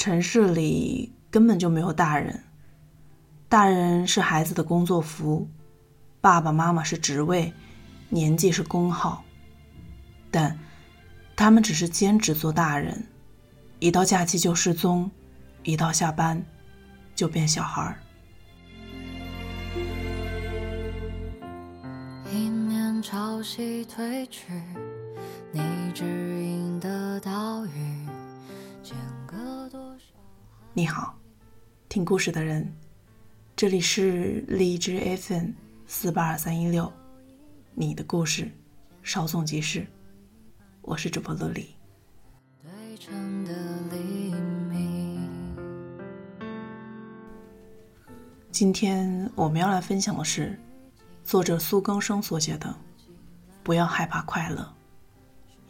城市里根本就没有大人，大人是孩子的工作服，爸爸妈妈是职位，年纪是工号，但他们只是兼职做大人，一到假期就失踪，一到下班就变小孩儿。潮汐退去，你指引的你好，听故事的人，这里是荔枝 FM 四八二三一六，你的故事，稍纵即逝，我是主播乐丽。今天我们要来分享的是作者苏更生所写的。不要害怕快乐，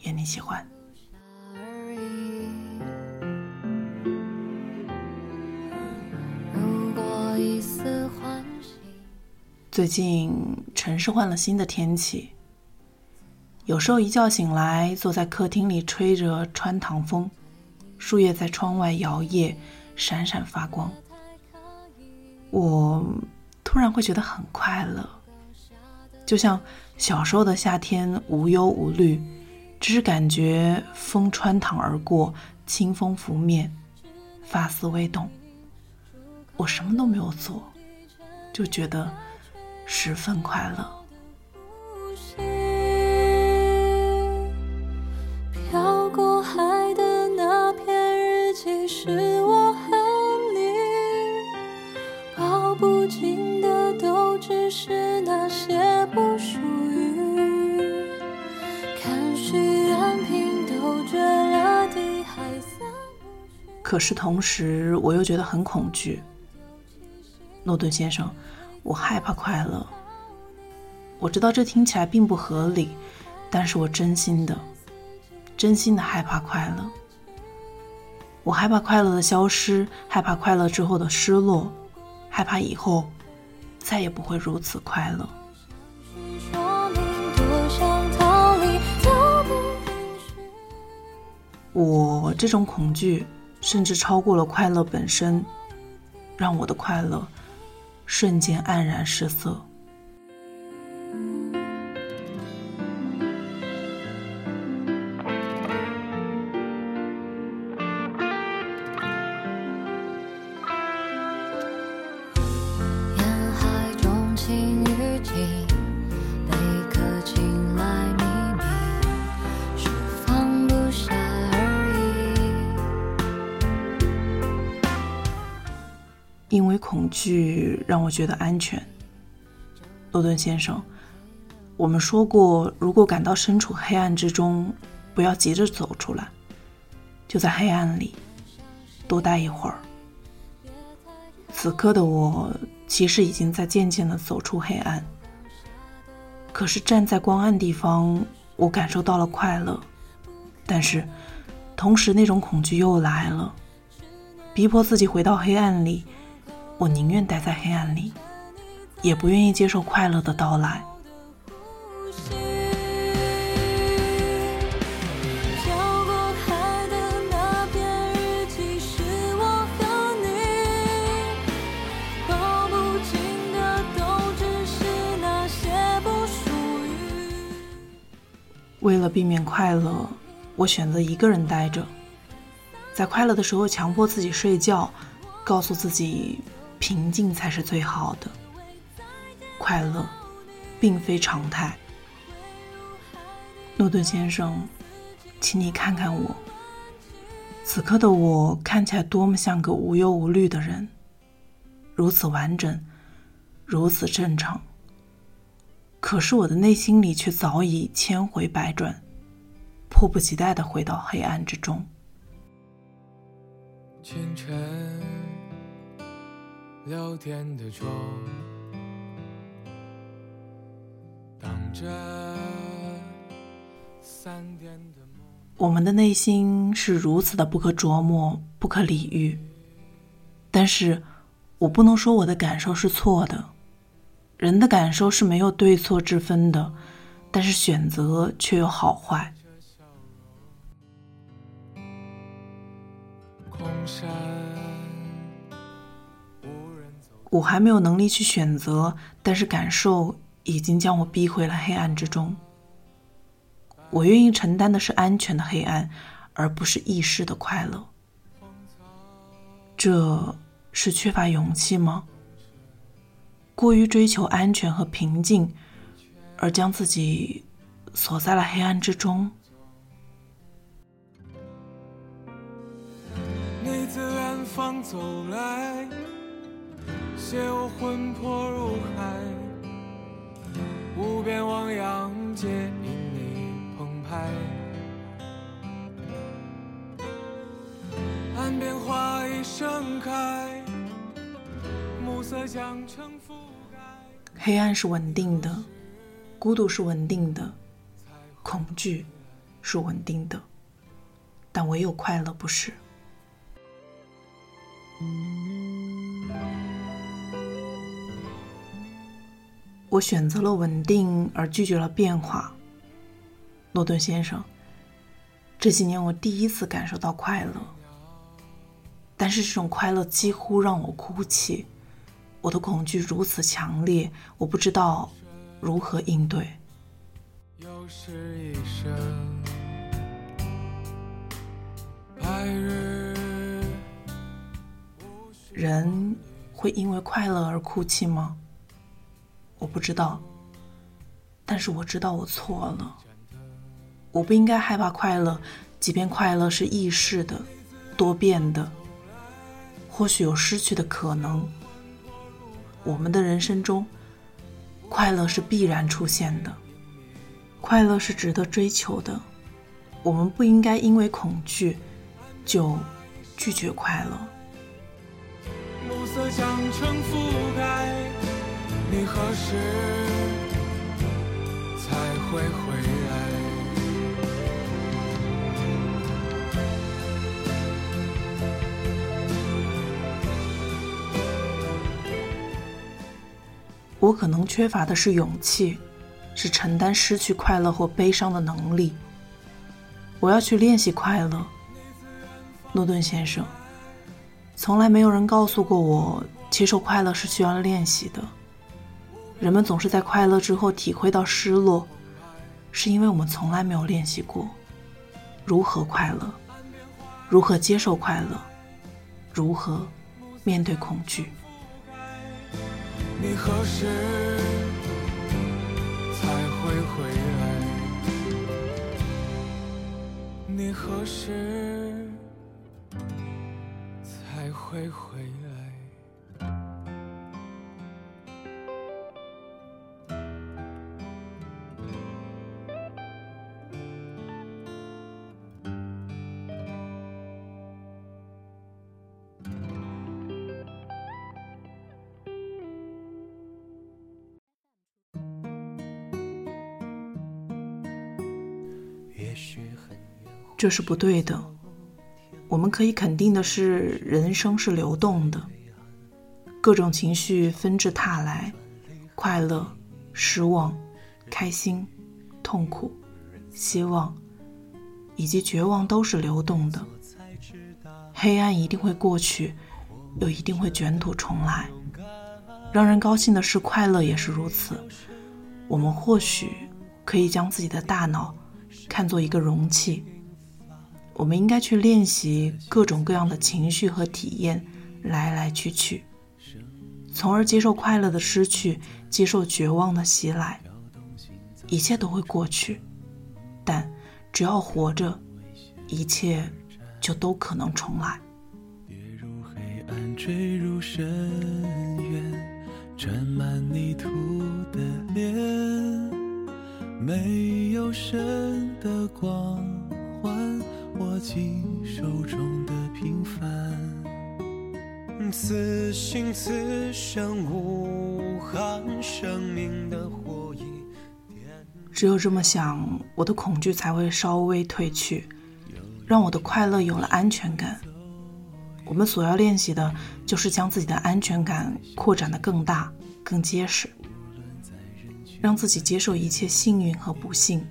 愿你喜欢。最近城市换了新的天气，有时候一觉醒来，坐在客厅里吹着穿堂风，树叶在窗外摇曳，闪闪发光，我突然会觉得很快乐，就像。小时候的夏天无忧无虑，只是感觉风穿堂而过，清风拂面，发丝微动。我什么都没有做，就觉得十分快乐。飘过海的那篇日记是我和你，报不尽的都只是那些不属。可是同时，我又觉得很恐惧。诺顿先生，我害怕快乐。我知道这听起来并不合理，但是我真心的、真心的害怕快乐。我害怕快乐的消失，害怕快乐之后的失落，害怕以后再也不会如此快乐。我这种恐惧。甚至超过了快乐本身，让我的快乐瞬间黯然失色。因为恐惧让我觉得安全，诺顿先生，我们说过，如果感到身处黑暗之中，不要急着走出来，就在黑暗里多待一会儿。此刻的我其实已经在渐渐的走出黑暗，可是站在光暗地方，我感受到了快乐，但是同时那种恐惧又来了，逼迫自己回到黑暗里。我宁愿待在黑暗里，也不愿意接受快乐的到来。为了避免快乐，我选择一个人待着，在快乐的时候强迫自己睡觉，告诉自己。平静才是最好的，快乐并非常态。诺顿先生，请你看看我，此刻的我看起来多么像个无忧无虑的人，如此完整，如此正常。可是我的内心里却早已千回百转，迫不及待的回到黑暗之中。清晨。六点的钟，我们的内心是如此的不可琢磨、不可理喻，但是我不能说我的感受是错的。人的感受是没有对错之分的，但是选择却有好坏。我还没有能力去选择，但是感受已经将我逼回了黑暗之中。我愿意承担的是安全的黑暗，而不是意识的快乐。这是缺乏勇气吗？过于追求安全和平静，而将自己锁在了黑暗之中。你自远方走来，携我魂魄入海，无边汪洋皆因你澎湃。岸边花已盛开，暮色将城覆盖。黑暗是稳定的，孤独是稳定的，恐惧是稳定的，但唯有快乐不是。我选择了稳定，而拒绝了变化。诺顿先生，这几年我第一次感受到快乐，但是这种快乐几乎让我哭泣。我的恐惧如此强烈，我不知道如何应对。又是一生白日。人会因为快乐而哭泣吗？我不知道，但是我知道我错了。我不应该害怕快乐，即便快乐是易逝的、多变的，或许有失去的可能。我们的人生中，快乐是必然出现的，快乐是值得追求的。我们不应该因为恐惧就拒绝快乐。暮色将城覆盖，你何时才会回来？我可能缺乏的是勇气，是承担失去快乐或悲伤的能力。我要去练习快乐，诺顿先生。从来没有人告诉过我，接受快乐是需要练习的。人们总是在快乐之后体会到失落，是因为我们从来没有练习过如何快乐，如何接受快乐，如何面对恐惧。你何时才会回来？你何时才？会回来。这是不对的。我们可以肯定的是，人生是流动的，各种情绪纷至沓来，快乐、失望、开心、痛苦、希望以及绝望都是流动的。黑暗一定会过去，又一定会卷土重来。让人高兴的是，快乐也是如此。我们或许可以将自己的大脑看作一个容器。我们应该去练习各种各样的情绪和体验，来来去去，从而接受快乐的失去，接受绝望的袭来。一切都会过去，但只要活着，一切就都可能重来。跌入黑暗，坠入深手中的平凡，此心此生无憾，生命的火焰。只有这么想，我的恐惧才会稍微褪去，让我的快乐有了安全感。我们所要练习的，就是将自己的安全感扩展的更大、更结实，让自己接受一切幸运和不幸，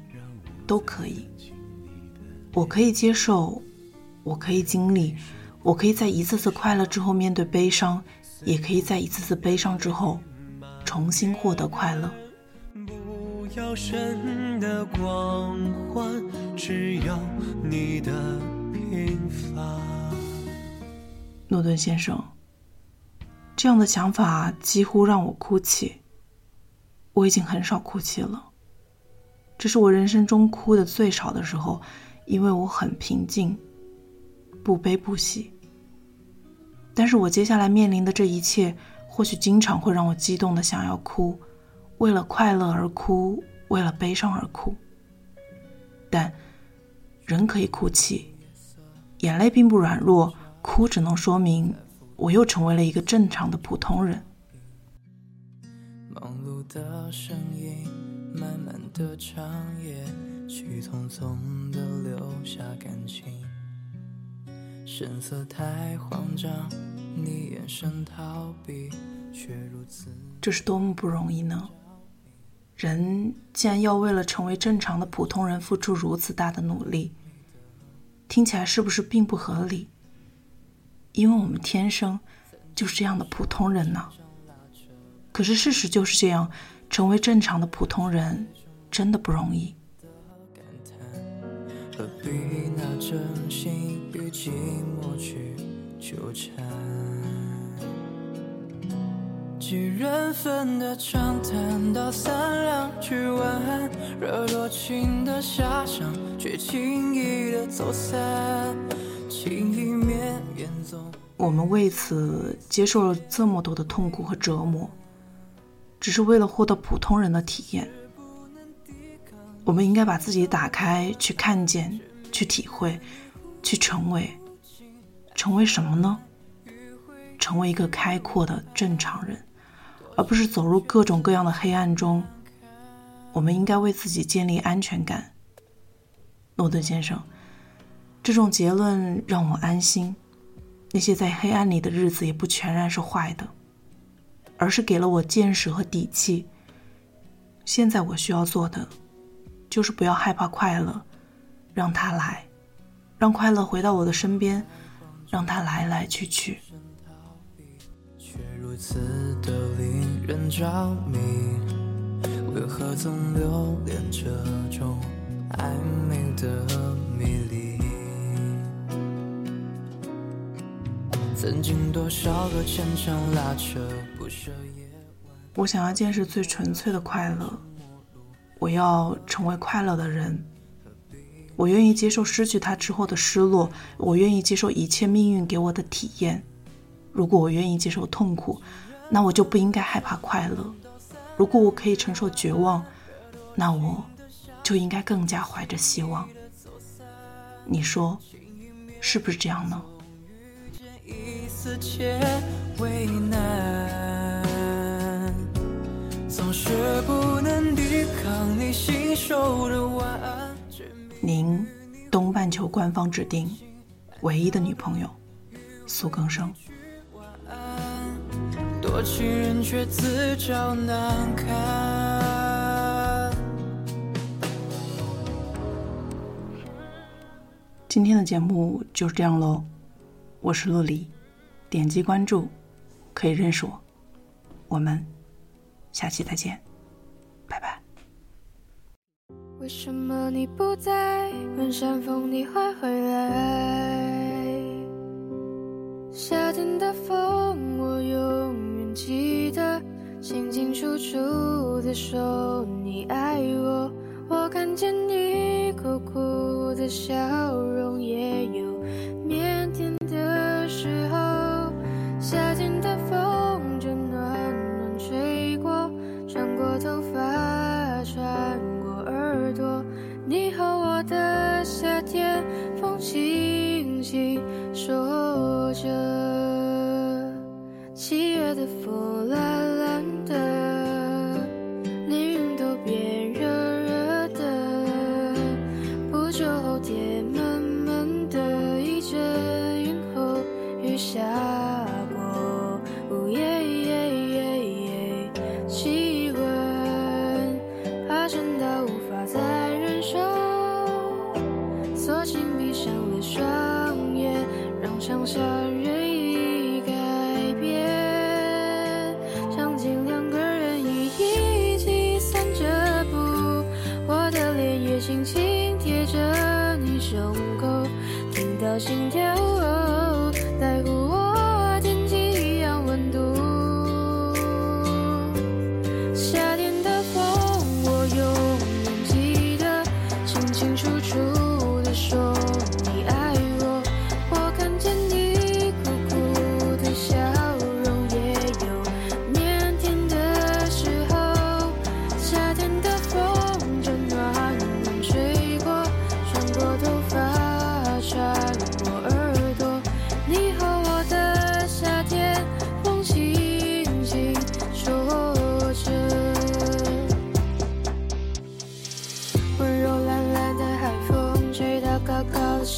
都可以。我可以接受，我可以经历，我可以在一次次快乐之后面对悲伤，也可以在一次次悲伤之后重新获得快乐。不要神的光环，只要你的平凡。诺顿先生，这样的想法几乎让我哭泣。我已经很少哭泣了，这是我人生中哭的最少的时候，因为我很平静。不悲不喜，但是我接下来面临的这一切，或许经常会让我激动的想要哭，为了快乐而哭，为了悲伤而哭。但人可以哭泣，眼泪并不软弱，哭只能说明我又成为了一个正常的普通人。忙碌的声音，慢慢的长夜，去匆匆的留下感情。神色太慌张，你眼神逃避，却如此。这是多么不容易呢？人既然要为了成为正常的普通人付出如此大的努力，听起来是不是并不合理？因为我们天生就是这样的普通人呢。可是事实就是这样，成为正常的普通人真的不容易。何必拿真心寂寞去纠缠？几人份的长谈到三两句晚安，惹多情的下场，却轻易的走散。情意绵延走。我们为此接受了这么多的痛苦和折磨，只是为了获得普通人的体验。我们应该把自己打开，去看见，去体会，去成为，成为什么呢？成为一个开阔的正常人，而不是走入各种各样的黑暗中。我们应该为自己建立安全感。诺顿先生，这种结论让我安心。那些在黑暗里的日子也不全然是坏的，而是给了我见识和底气。现在我需要做的。就是不要害怕快乐，让它来，让快乐回到我的身边，让它来来去去。为何总留恋这种暧昧的迷离？曾经多少个牵肠拉扯不舍夜晚。我想要见识最纯粹的快乐。我要成为快乐的人，我愿意接受失去他之后的失落，我愿意接受一切命运给我的体验。如果我愿意接受痛苦，那我就不应该害怕快乐；如果我可以承受绝望，那我就应该更加怀着希望。你说是不是这样呢？总是不能抵抗你信手的晚安。您东半球官方指定唯一的女朋友苏更生。多情人却自找难堪。今天的节目就是这样喽，我是陆离，点击关注可以认识我，我们。下期再见，为什么你不在？问山风你会回来？夏天的风，我永远记得，清清楚楚的说你爱我。我看见你苦苦的笑容，也有腼腆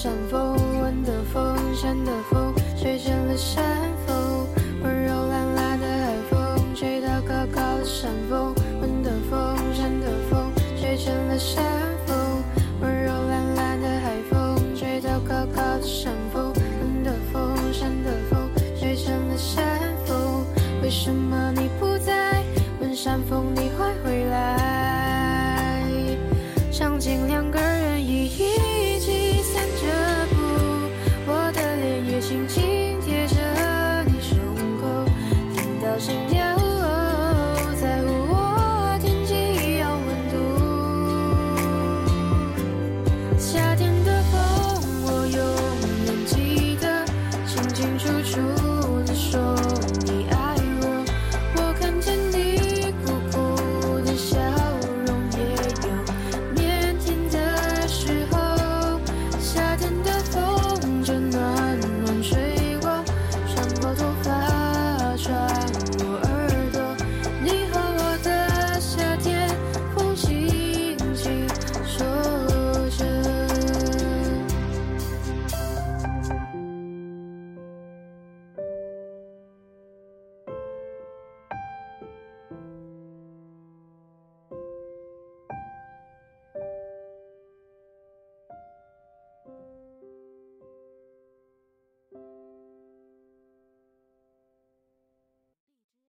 Jean-François.